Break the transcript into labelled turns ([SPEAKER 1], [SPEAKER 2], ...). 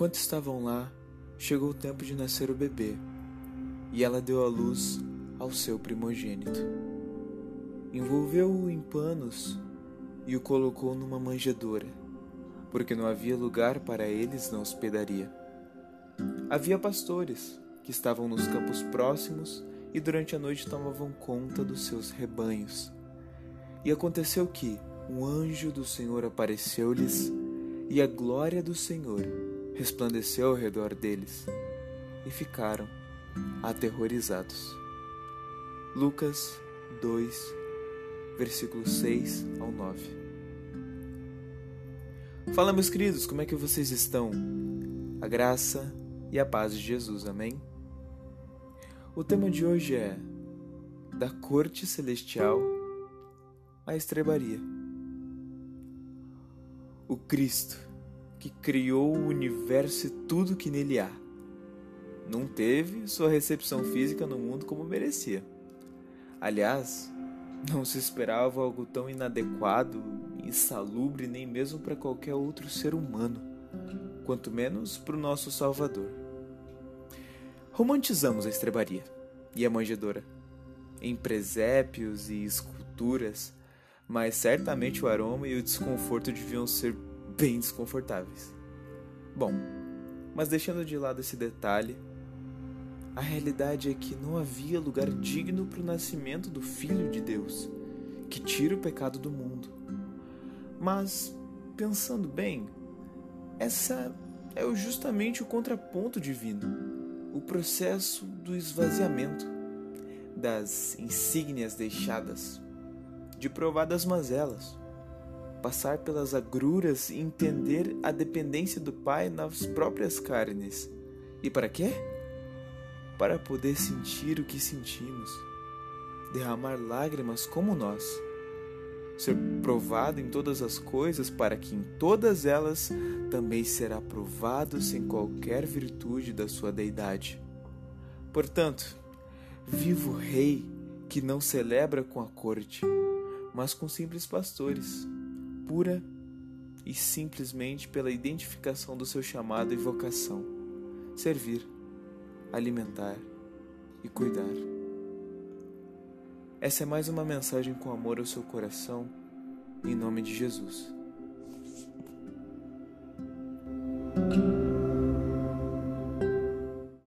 [SPEAKER 1] Enquanto estavam lá, chegou o tempo de nascer o bebê, e ela deu à luz ao seu primogênito. Envolveu-o em panos e o colocou numa manjedoura, porque não havia lugar para eles na hospedaria. Havia pastores que estavam nos campos próximos e durante a noite tomavam conta dos seus rebanhos. E aconteceu que um anjo do Senhor apareceu-lhes e a glória do Senhor resplandeceu ao redor deles e ficaram aterrorizados. Lucas 2, versículos 6 ao 9. Fala, meus queridos, como é que vocês estão? A graça e a paz de Jesus, amém? O tema de hoje é Da Corte Celestial à Estrebaria. O Cristo que criou o universo e tudo que nele há. Não teve sua recepção física no mundo como merecia. Aliás, não se esperava algo tão inadequado, insalubre nem mesmo para qualquer outro ser humano, quanto menos para o nosso Salvador. Romantizamos a estrebaria e a manjedoura em presépios e esculturas, mas certamente o aroma e o desconforto deviam ser bem desconfortáveis. Bom, mas deixando de lado esse detalhe, a realidade é que não havia lugar digno para o nascimento do Filho de Deus, que tira o pecado do mundo. Mas, pensando bem, essa é justamente o contraponto divino, o processo do esvaziamento, das insígnias deixadas, de provadas mazelas passar pelas agruras e entender a dependência do Pai nas próprias carnes. E para quê? Para poder sentir o que sentimos, derramar lágrimas como nós, ser provado em todas as coisas, para que em todas elas também será provado sem qualquer virtude da sua deidade. Portanto, vivo rei que não celebra com a corte, mas com simples pastores pura e simplesmente pela identificação do seu chamado e vocação: servir, alimentar e cuidar. Essa é mais uma mensagem com amor ao seu coração, em nome de Jesus.